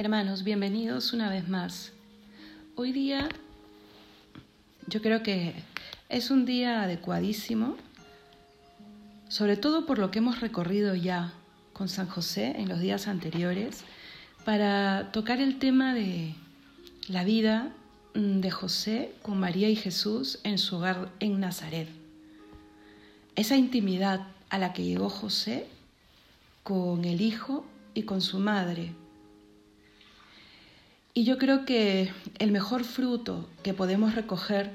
Hermanos, bienvenidos una vez más. Hoy día yo creo que es un día adecuadísimo, sobre todo por lo que hemos recorrido ya con San José en los días anteriores, para tocar el tema de la vida de José con María y Jesús en su hogar en Nazaret. Esa intimidad a la que llegó José con el Hijo y con su madre y yo creo que el mejor fruto que podemos recoger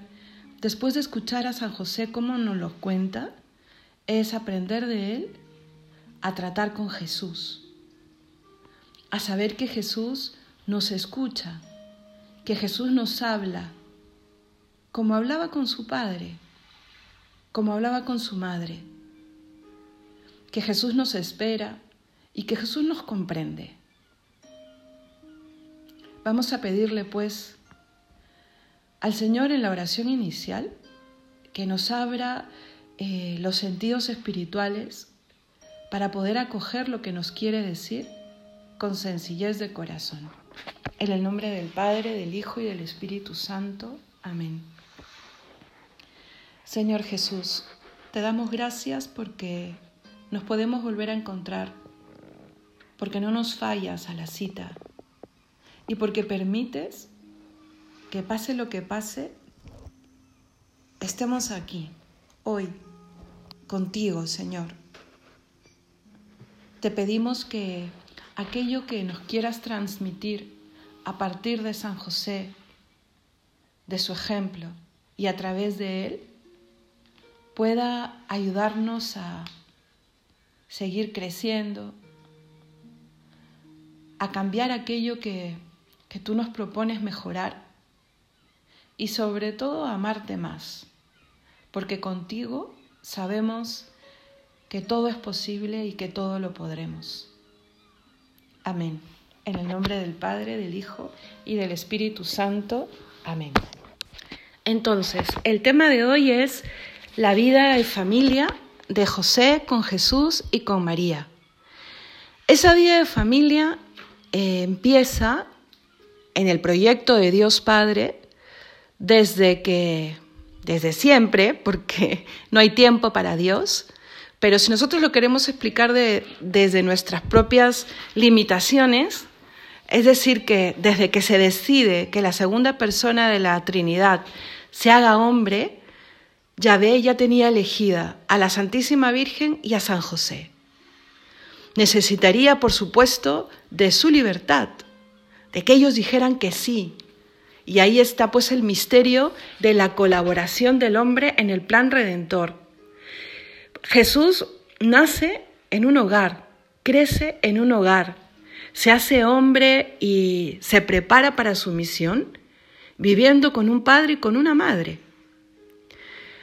después de escuchar a San José cómo nos lo cuenta es aprender de él a tratar con Jesús, a saber que Jesús nos escucha, que Jesús nos habla, como hablaba con su padre, como hablaba con su madre, que Jesús nos espera y que Jesús nos comprende. Vamos a pedirle pues al Señor en la oración inicial que nos abra eh, los sentidos espirituales para poder acoger lo que nos quiere decir con sencillez de corazón. En el nombre del Padre, del Hijo y del Espíritu Santo. Amén. Señor Jesús, te damos gracias porque nos podemos volver a encontrar, porque no nos fallas a la cita, y porque permites que pase lo que pase, estemos aquí, hoy, contigo, Señor. Te pedimos que aquello que nos quieras transmitir a partir de San José, de su ejemplo y a través de él, pueda ayudarnos a seguir creciendo, a cambiar aquello que que tú nos propones mejorar y sobre todo amarte más, porque contigo sabemos que todo es posible y que todo lo podremos. Amén. En el nombre del Padre, del Hijo y del Espíritu Santo. Amén. Entonces, el tema de hoy es la vida de familia de José con Jesús y con María. Esa vida de familia eh, empieza en el proyecto de Dios Padre desde que, desde siempre, porque no hay tiempo para Dios, pero si nosotros lo queremos explicar desde nuestras propias limitaciones, es decir, que desde que se decide que la segunda persona de la Trinidad se haga hombre, Yahvé ya tenía elegida a la Santísima Virgen y a San José. Necesitaría, por supuesto, de su libertad, de que ellos dijeran que sí. Y ahí está pues el misterio de la colaboración del hombre en el plan redentor. Jesús nace en un hogar, crece en un hogar, se hace hombre y se prepara para su misión, viviendo con un padre y con una madre.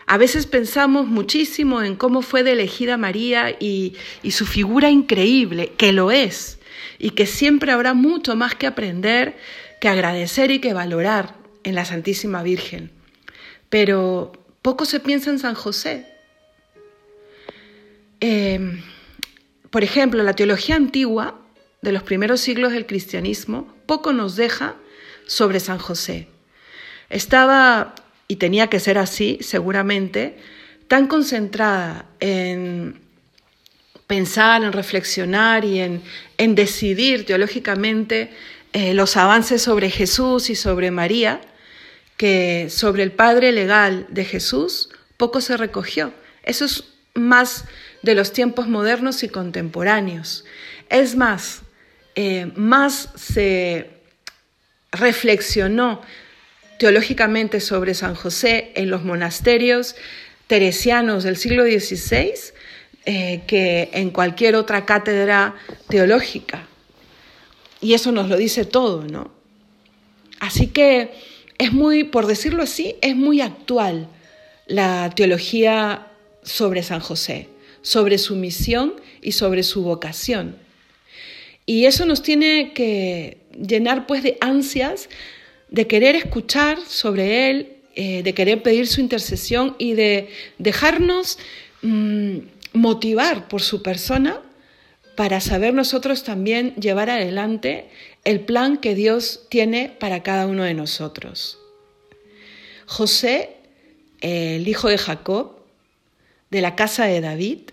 A veces pensamos muchísimo en cómo fue de elegida María y, y su figura increíble, que lo es, y que siempre habrá mucho más que aprender, que agradecer y que valorar en la Santísima Virgen. Pero poco se piensa en San José. Em, por ejemplo, la teología antigua de los primeros siglos del cristianismo poco nos deja sobre San José. Estaba, y tenía que ser así seguramente, tan concentrada en pensar, en reflexionar y en, decidir teológicamente eh, los avances sobre Jesús y sobre María, que sobre el Padre legal de Jesús poco se recogió. Eso es más de los tiempos modernos y contemporáneos. Es más, eh, más se reflexionó teológicamente sobre San José en los monasterios teresianos del siglo XVI eh, que en cualquier otra cátedra teológica. Y eso nos lo dice todo, ¿no? Así que es muy, por decirlo así, es muy actual la teología sobre San José, sobre su misión y sobre su vocación. Y eso nos tiene que llenar pues de ansias de querer escuchar sobre él, eh, de querer pedir su intercesión y de dejarnos mm, motivar por su persona para saber nosotros también llevar adelante el plan que Dios tiene para cada uno de nosotros. José, el hijo de Jacob, de la casa de David,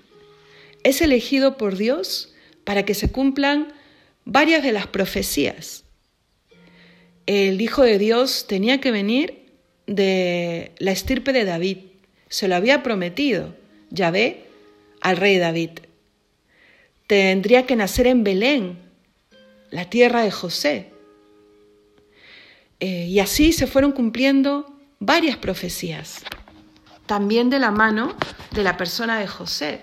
es elegido por Dios para que se cumplan varias de las profecías. El Hijo de Dios tenía que venir de la estirpe de David, se lo había prometido Yahvé al rey David. Tendría que nacer en Belén, la tierra de José. Eh, y así se fueron cumpliendo varias profecías, también de la mano de la persona de José.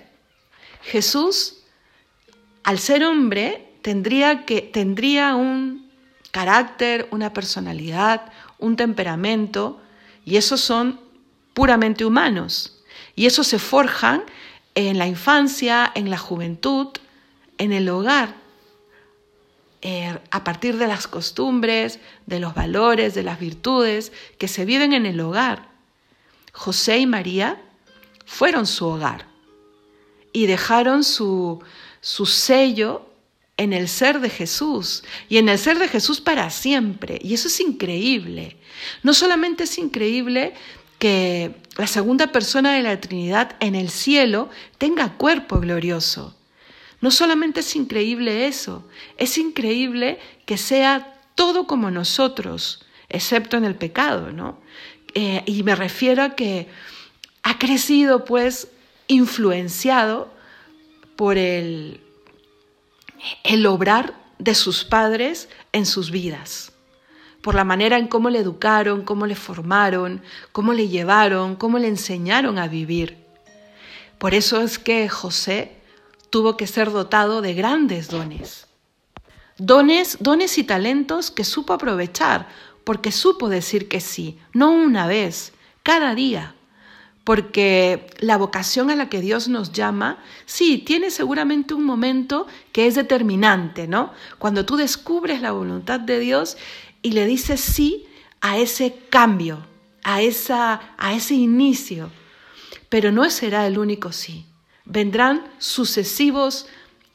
Jesús, al ser hombre, tendría, que, tendría un carácter, una personalidad, un temperamento, y esos son puramente humanos. Y esos se forjan en la infancia, en la juventud, en el hogar, eh, a partir de las costumbres, de los valores, de las virtudes que se viven en el hogar. José y María fueron su hogar y dejaron su, su sello en el ser de Jesús y en el ser de Jesús para siempre. Y eso es increíble. No solamente es increíble que la segunda persona de la Trinidad en el cielo tenga cuerpo glorioso. No solamente es increíble eso, es increíble que sea todo como nosotros, excepto en el pecado, ¿no? Eh, y me refiero a que ha crecido, pues, influenciado por el, el obrar de sus padres en sus vidas por la manera en cómo le educaron, cómo le formaron, cómo le llevaron, cómo le enseñaron a vivir. Por eso es que José tuvo que ser dotado de grandes dones. Dones, dones y talentos que supo aprovechar, porque supo decir que sí, no una vez, cada día. Porque la vocación a la que Dios nos llama, sí, tiene seguramente un momento que es determinante, ¿no? Cuando tú descubres la voluntad de Dios y le dices sí a ese cambio, a, esa, a ese inicio. Pero no será el único sí. Vendrán sucesivos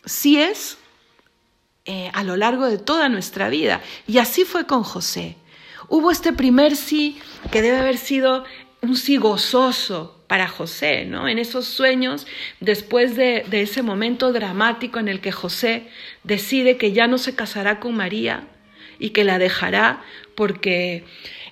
síes eh, a lo largo de toda nuestra vida. Y así fue con José. Hubo este primer sí que debe haber sido un sí gozoso para José, ¿no? En esos sueños, después de, de ese momento dramático en el que José decide que ya no se casará con María, y que la dejará porque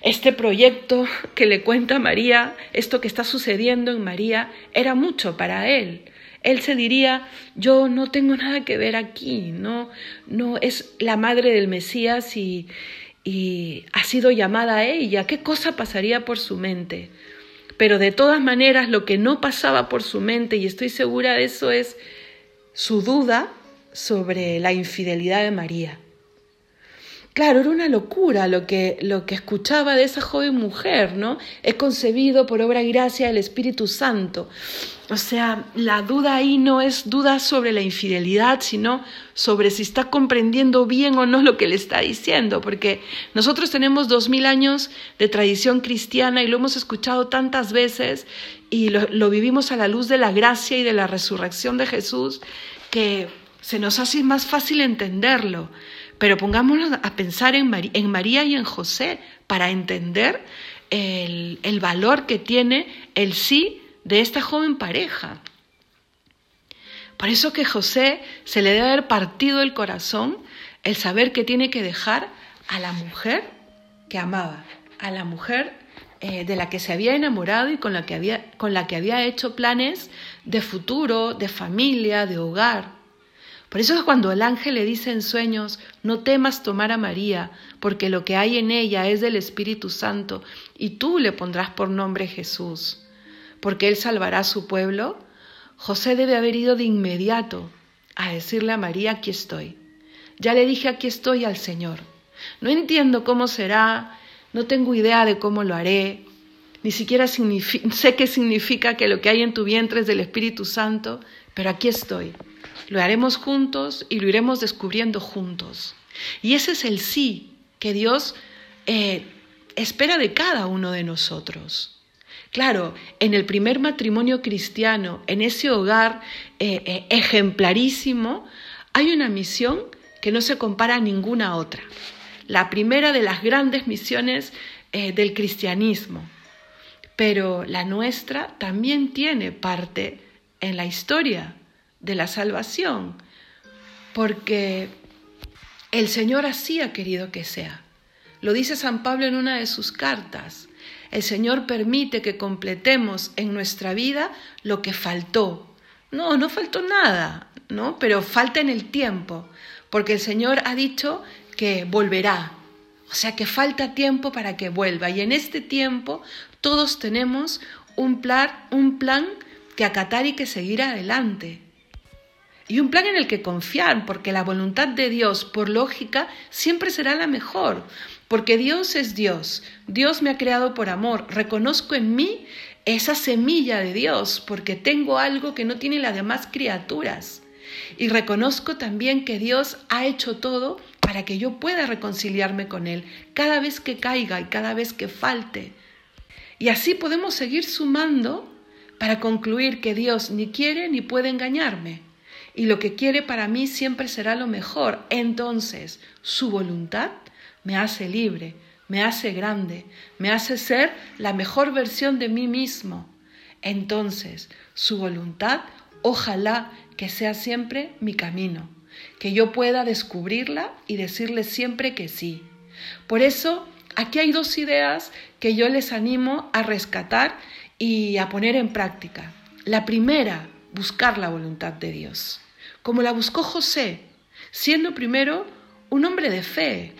este proyecto que le cuenta María, esto que está sucediendo en María, era mucho para él. Él se diría, yo no tengo nada que ver aquí, no, no es la madre del Mesías y, y ha sido llamada a ella. ¿Qué cosa pasaría por su mente? Pero de todas maneras, lo que no pasaba por su mente, y estoy segura de eso, es su duda sobre la infidelidad de María. Claro, era una locura lo que, lo que escuchaba de esa joven mujer, ¿no? Es concebido por obra y gracia del Espíritu Santo. O sea, la duda ahí no es duda sobre la infidelidad, sino sobre si está comprendiendo bien o no lo que le está diciendo, porque nosotros tenemos dos mil años de tradición cristiana y lo hemos escuchado tantas veces y lo, lo vivimos a la luz de la gracia y de la resurrección de Jesús, que se nos hace más fácil entenderlo. Pero pongámonos a pensar en, María y en José para entender el, valor que tiene el sí de esta joven pareja. Por eso que José se le debe haber partido el corazón el saber que tiene que dejar a la mujer que amaba, a la mujer eh, de la que se había enamorado y con la, que había, con la que había hecho planes de futuro, de familia, de hogar. Por eso es cuando el ángel le dice en sueños, no temas tomar a María, porque lo que hay en ella es del Espíritu Santo, y tú le pondrás por nombre Jesús, porque él salvará a su pueblo. José debe haber ido de inmediato a decirle a María, aquí estoy. Ya le dije, aquí estoy al Señor. No entiendo cómo será, no tengo idea de cómo lo haré, ni siquiera sé qué significa que lo que hay en tu vientre es del Espíritu Santo, pero aquí estoy lo haremos juntos y lo iremos descubriendo juntos. Y ese es el sí que Dios eh, espera de cada uno de nosotros. Claro, en el primer matrimonio cristiano, en ese hogar eh, eh, ejemplarísimo, hay una misión que no se compara a ninguna otra. La primera de las grandes misiones del cristianismo. Pero la nuestra también tiene parte en la historia de la salvación, porque el Señor así ha querido que sea. Lo dice San Pablo en una de sus cartas. El Señor permite que completemos en nuestra vida lo que faltó. No, no faltó nada, ¿no? Pero falta en el tiempo, porque el Señor ha dicho que volverá. O sea que falta tiempo para que vuelva. Y en este tiempo todos tenemos un plan, un plan que acatar y que seguir adelante. Y un plan en el que confiar, porque la voluntad de Dios, por lógica, siempre será la mejor, porque Dios es Dios, Dios me ha creado por amor, reconozco en mí esa semilla de Dios, porque tengo algo que no tienen las demás criaturas. Y reconozco también que Dios ha hecho todo para que yo pueda reconciliarme con Él cada vez que caiga y cada vez que falte. Y así podemos seguir sumando para concluir que Dios ni quiere ni puede engañarme. Y lo que quiere para mí siempre será lo mejor. Entonces, su voluntad me hace libre, me hace grande, me hace ser la mejor versión de mí mismo. Entonces, su voluntad, ojalá que sea siempre mi camino, que yo pueda descubrirla y decirle siempre que sí. Por eso, aquí hay dos ideas que yo les animo a rescatar y a poner en práctica. La primera, buscar la voluntad de Dios, como la buscó José, siendo primero un hombre de fe,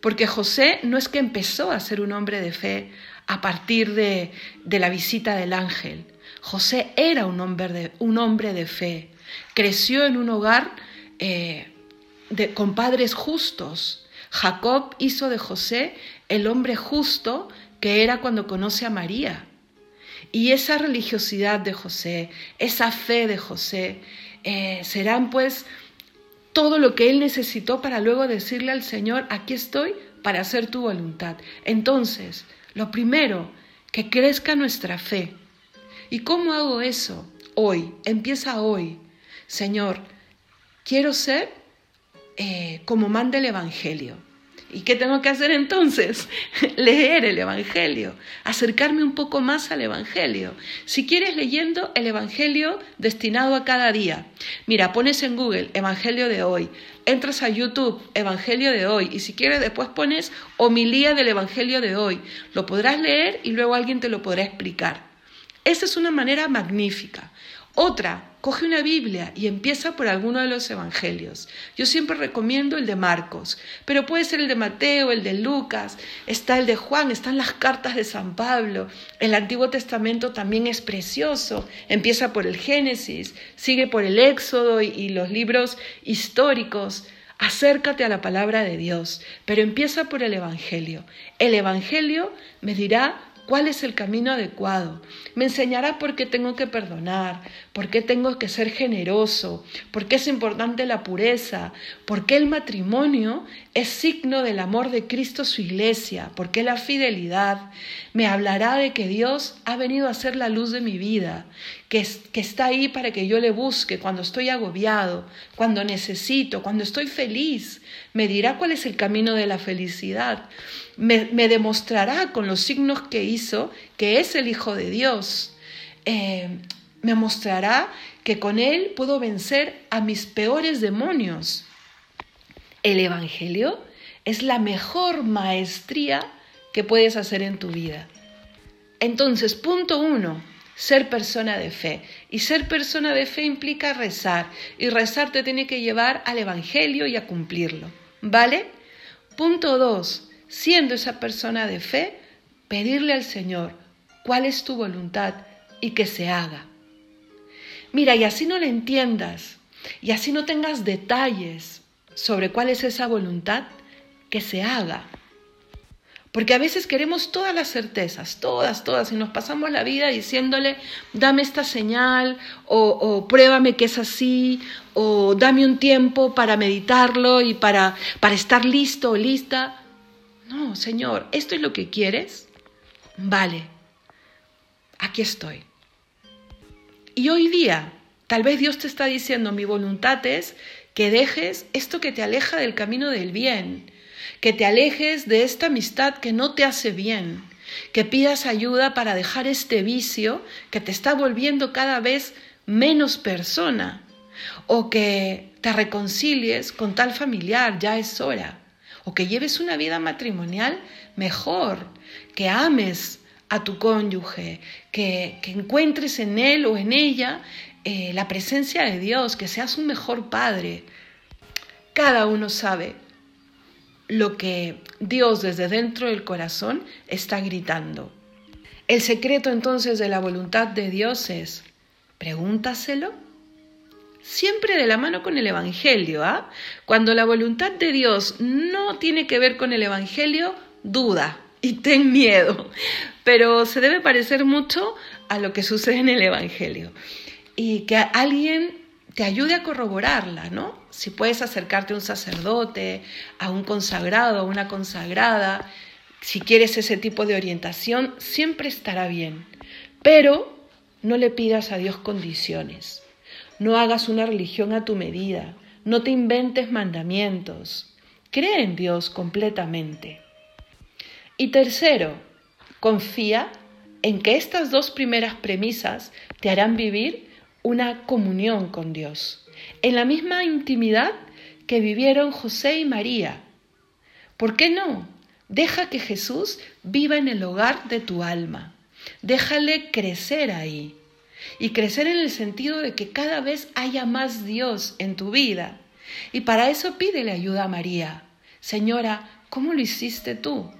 porque José no es que empezó a ser un hombre de fe a partir de, la visita del ángel. José era un hombre de, un hombre de fe. Creció en un hogar eh, con padres justos. Jacob hizo de José el hombre justo que era cuando conoce a María. Y esa religiosidad de José, esa fe de José, eh, serán pues todo lo que él necesitó para luego decirle al Señor, aquí estoy para hacer tu voluntad. Entonces, lo primero, que crezca nuestra fe. ¿Y cómo hago eso? Hoy, empieza hoy. Señor, quiero ser eh, como manda el Evangelio. ¿Y qué tengo que hacer entonces? Leer el Evangelio, acercarme un poco más al Evangelio. Si quieres leyendo el Evangelio destinado a cada día, mira, pones en Google Evangelio de hoy, entras a YouTube Evangelio de hoy y si quieres después pones homilía del Evangelio de hoy. Lo podrás leer y luego alguien te lo podrá explicar. Esa es una manera magnífica. Otra, coge una Biblia y empieza por alguno de los evangelios. Yo siempre recomiendo el de Marcos, pero puede ser el de Mateo, el de Lucas, está el de Juan, están las cartas de San Pablo. El Antiguo Testamento también es precioso. Empieza por el Génesis, sigue por el Éxodo y, los libros históricos. Acércate a la palabra de Dios, pero empieza por el Evangelio. El Evangelio me dirá cuál es el camino adecuado. Me enseñará por qué tengo que perdonar, por qué tengo que ser generoso, por qué es importante la pureza, por qué el matrimonio es signo del amor de Cristo su iglesia, por qué la fidelidad. Me hablará de que Dios ha venido a ser la luz de mi vida, que, que está ahí para que yo le busque cuando estoy agobiado, cuando necesito, cuando estoy feliz. Me dirá cuál es el camino de la felicidad me, demostrará con los signos que hizo que es el Hijo de Dios. Eh, me mostrará que con Él puedo vencer a mis peores demonios. El Evangelio es la mejor maestría que puedes hacer en tu vida. Entonces, punto uno, ser persona de fe. Y ser persona de fe implica rezar. Y rezar te tiene que llevar al Evangelio y a cumplirlo. ¿Vale? Punto dos, siendo esa persona de fe, pedirle al Señor cuál es tu voluntad y que se haga. Mira, y así no le entiendas, y así no tengas detalles sobre cuál es esa voluntad, que se haga. Porque a veces queremos todas las certezas, todas, todas, y nos pasamos la vida diciéndole, dame esta señal, o, pruébame que es así, o dame un tiempo para meditarlo y para, para estar listo o lista. No, Señor, ¿esto es lo que quieres? Vale, aquí estoy. Y hoy día, tal vez Dios te está diciendo, mi voluntad es que dejes esto que te aleja del camino del bien, que te alejes de esta amistad que no te hace bien, que pidas ayuda para dejar este vicio que te está volviendo cada vez menos persona, o que te reconcilies con tal familiar, ya es hora, o que lleves una vida matrimonial mejor, que ames a tu cónyuge, que, encuentres en él o en ella eh, la presencia de Dios, que seas un mejor padre. Cada uno sabe lo que Dios desde dentro del corazón está gritando. El secreto entonces de la voluntad de Dios es, pregúntaselo, siempre de la mano con el Evangelio. ¿ah? Cuando la voluntad de Dios no tiene que ver con el Evangelio, duda y ten miedo, pero se debe parecer mucho a lo que sucede en el Evangelio. Y que alguien te ayude a corroborarla, ¿no? Si puedes acercarte a un sacerdote, a un consagrado, a una consagrada, si quieres ese tipo de orientación, siempre estará bien. Pero no le pidas a Dios condiciones. No hagas una religión a tu medida. No te inventes mandamientos. Cree en Dios completamente. Y tercero, confía en que estas dos primeras premisas te harán vivir una comunión con Dios, en la misma intimidad que vivieron José y María. ¿Por qué no? Deja que Jesús viva en el hogar de tu alma. Déjale crecer ahí. Y crecer en el sentido de que cada vez haya más Dios en tu vida. Y para eso pídele ayuda a María. Señora, ¿cómo lo hiciste tú?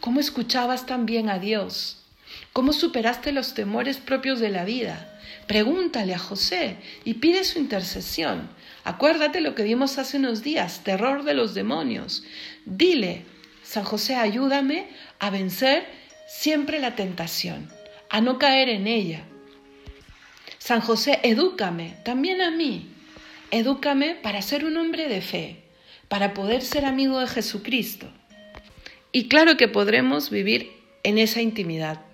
¿Cómo escuchabas tan bien a Dios? ¿Cómo superaste los temores propios de la vida? Pregúntale a José y pide su intercesión. Acuérdate lo que vimos hace unos días, terror de los demonios. Dile, San José, ayúdame a vencer siempre la tentación, a no caer en ella. San José, edúcame, también a mí. Edúcame para ser un hombre de fe, para poder ser amigo de Jesucristo. Y claro que podremos vivir en esa intimidad.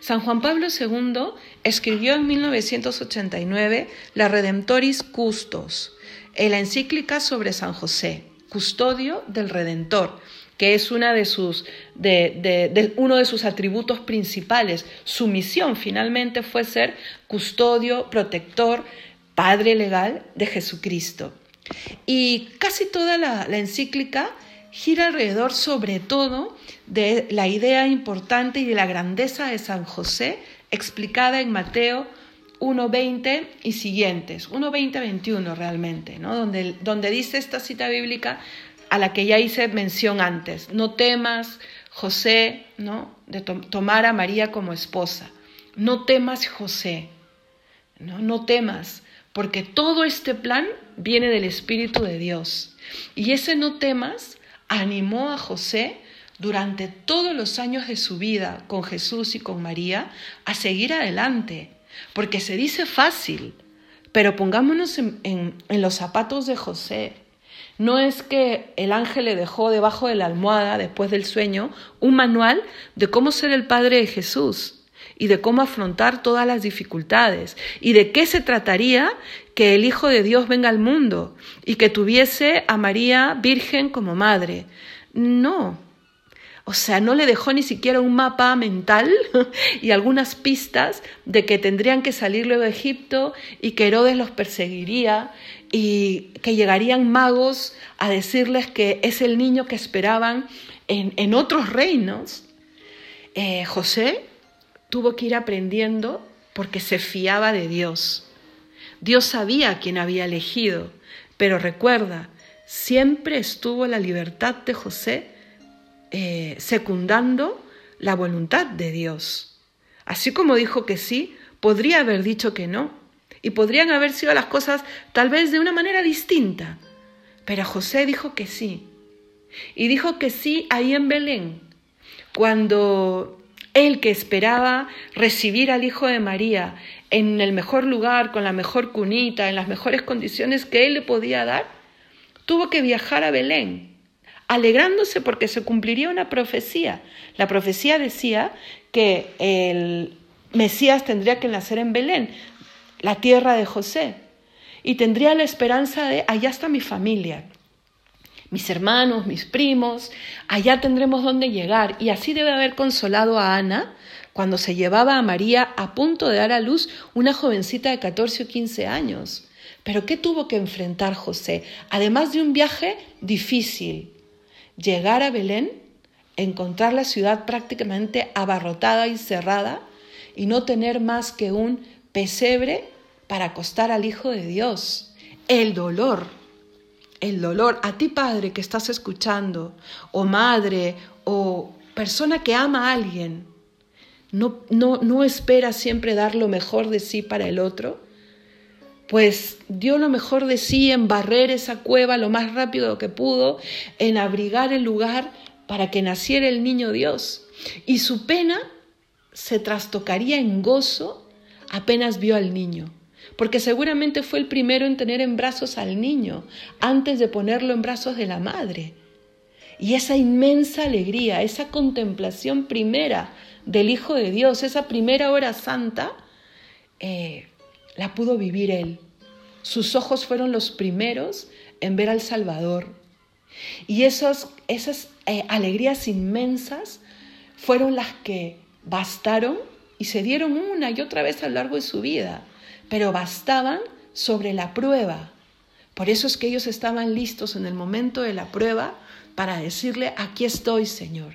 San Juan Pablo II escribió en 1989 la Redemptoris Custos, la encíclica sobre San José, custodio del Redentor, que es una de sus, de, uno de sus atributos principales. Su misión finalmente fue ser custodio, protector, padre legal de Jesucristo. Y casi toda la encíclica gira alrededor sobre todo de la idea importante y de la grandeza de San José explicada en Mateo 1.20 y siguientes, 1.20-21 realmente, ¿no? donde, donde dice esta cita bíblica a la que ya hice mención antes, no temas, José, ¿no? de tomar a María como esposa, no temas, José, ¿no? no temas, porque todo este plan viene del Espíritu de Dios. Y ese no temas animó a José durante todos los años de su vida con Jesús y con María a seguir adelante, porque se dice fácil, pero pongámonos en, los zapatos de José. No es que el ángel le dejó debajo de la almohada, después del sueño, un manual de cómo ser el padre de Jesús y de cómo afrontar todas las dificultades y de qué se trataría que el Hijo de Dios venga al mundo y que tuviese a María Virgen como madre. No. O sea, no le dejó ni siquiera un mapa mental y algunas pistas de que tendrían que salir luego de Egipto y que Herodes los perseguiría y que llegarían magos a decirles que es el niño que esperaban en, otros reinos. Eh, José tuvo que ir aprendiendo porque se fiaba de Dios. Dios sabía quién había elegido, pero recuerda, siempre estuvo la libertad de José eh, secundando la voluntad de Dios. Así como dijo que sí, podría haber dicho que no, y podrían haber sido las cosas tal vez de una manera distinta, pero José dijo que sí. Y dijo que sí ahí en Belén, cuando él que esperaba recibir al Hijo de María en el mejor lugar, con la mejor cunita, en las mejores condiciones que Él le podía dar, tuvo que viajar a Belén, alegrándose porque se cumpliría una profecía. La profecía decía que el Mesías tendría que nacer en Belén, la tierra de José. y tendría la esperanza de, allá está mi familia, mis hermanos, mis primos, allá tendremos dónde llegar. Y así debe haber consolado a Ana cuando se llevaba a María a punto de dar a luz una jovencita de 14 o 15 años. Pero ¿qué tuvo que enfrentar José? Además de un viaje difícil, llegar a Belén, encontrar la ciudad prácticamente abarrotada y cerrada y no tener más que un pesebre para acostar al Hijo de Dios. El dolor, el dolor. A ti padre que estás escuchando, o madre, o persona que ama a alguien, no, no, no espera siempre dar lo mejor de sí para el otro, pues dio lo mejor de sí en barrer esa cueva lo más rápido que pudo, en abrigar el lugar para que naciera el niño Dios. Y su pena se trastocaría en gozo apenas vio al niño, porque seguramente fue el primero en tener en brazos al niño antes de ponerlo en brazos de la madre. Y esa inmensa alegría, esa contemplación primera del Hijo de Dios, esa primera hora santa, eh, la pudo vivir él. Sus ojos fueron los primeros en ver al Salvador. Y esas eh, alegrías inmensas fueron las que bastaron y se dieron una y otra vez a lo largo de su vida, pero bastaban sobre la prueba. Por eso es que ellos estaban listos en el momento de la prueba para decirle, aquí estoy, Señor.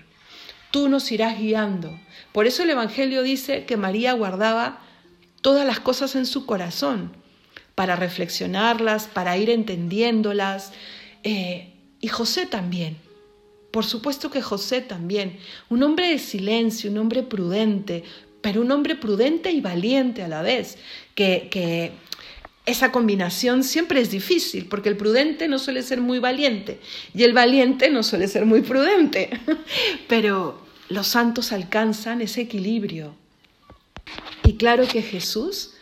Tú nos irás guiando. Por eso el Evangelio dice que María guardaba todas las cosas en su corazón, para reflexionarlas, para ir entendiéndolas. Eh, y José también. Por supuesto que José también, un hombre de silencio, un hombre prudente, pero un hombre prudente y valiente a la vez, que, que esa combinación siempre es difícil, porque el prudente no suele ser muy valiente y el valiente no suele ser muy prudente, pero los santos alcanzan ese equilibrio. Y claro que Jesús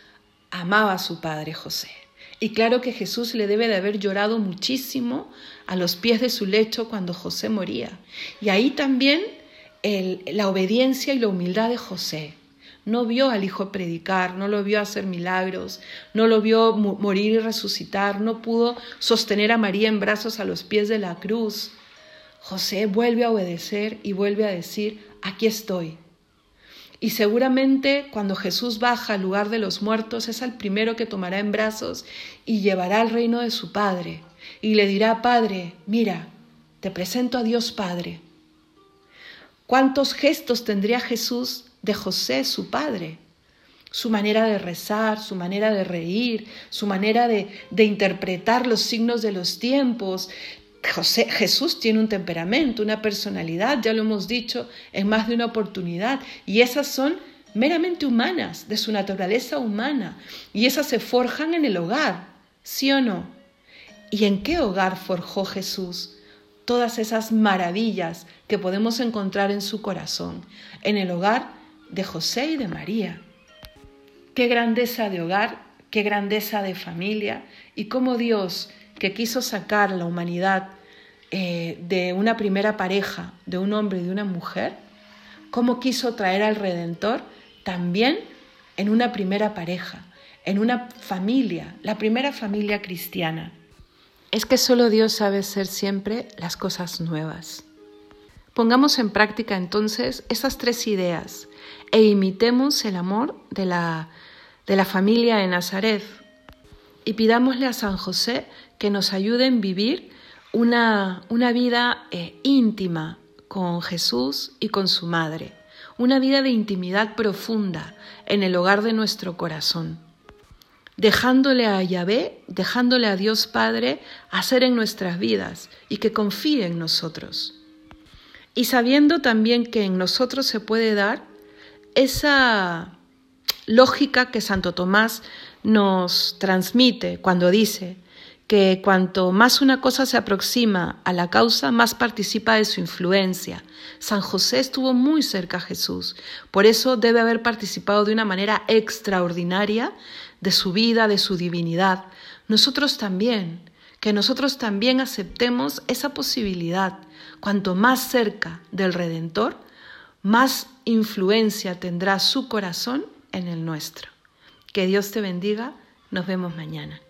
amaba a su padre José. Y claro que Jesús le debe de haber llorado muchísimo a los pies de su lecho cuando José moría. Y ahí también la obediencia y la humildad de José. No vio al Hijo predicar, no lo vio hacer milagros, no lo vio morir y resucitar, no pudo sostener a María en brazos a los pies de la cruz. José vuelve a obedecer y vuelve a decir, aquí estoy, y seguramente cuando Jesús baja al lugar de los muertos es el primero que tomará en brazos y llevará al reino de su Padre. Y le dirá, Padre, mira, te presento a Dios Padre. ¿Cuántos gestos tendría Jesús de José, su Padre? Su manera de rezar, su manera de reír, su manera de, interpretar los signos de los tiempos, José, Jesús tiene un temperamento, una personalidad, ya lo hemos dicho en más de una oportunidad, y esas son meramente humanas, de su naturaleza humana, y esas se forjan en el hogar, ¿sí o no? ¿Y en qué hogar forjó Jesús todas esas maravillas que podemos encontrar en su corazón? En el hogar de José y de María. Qué grandeza de hogar, qué grandeza de familia, y cómo Dios que quiso sacar la humanidad eh, de una primera pareja, de un hombre y de una mujer, cómo quiso traer al Redentor también en una primera pareja, en una familia, la primera familia cristiana. Es que solo Dios sabe hacer siempre las cosas nuevas. Pongamos en práctica entonces esas tres ideas e imitemos el amor de la, de la familia de Nazaret. Y pidámosle a San José que nos ayuden a vivir una, una vida eh, íntima con Jesús y con su madre, una vida de intimidad profunda en el hogar de nuestro corazón, dejándole a Yahvé, dejándole a Dios Padre hacer en nuestras vidas y que confíe en nosotros. Y sabiendo también que en nosotros se puede dar esa lógica que Santo Tomás nos transmite cuando dice, que cuanto más una cosa se aproxima a la causa, más participa de su influencia. San José estuvo muy cerca a Jesús, por eso debe haber participado de una manera extraordinaria de su vida, de su divinidad. Nosotros también, que nosotros también aceptemos esa posibilidad. Cuanto más cerca del Redentor, más influencia tendrá su corazón en el nuestro. Que Dios te bendiga. Nos vemos mañana.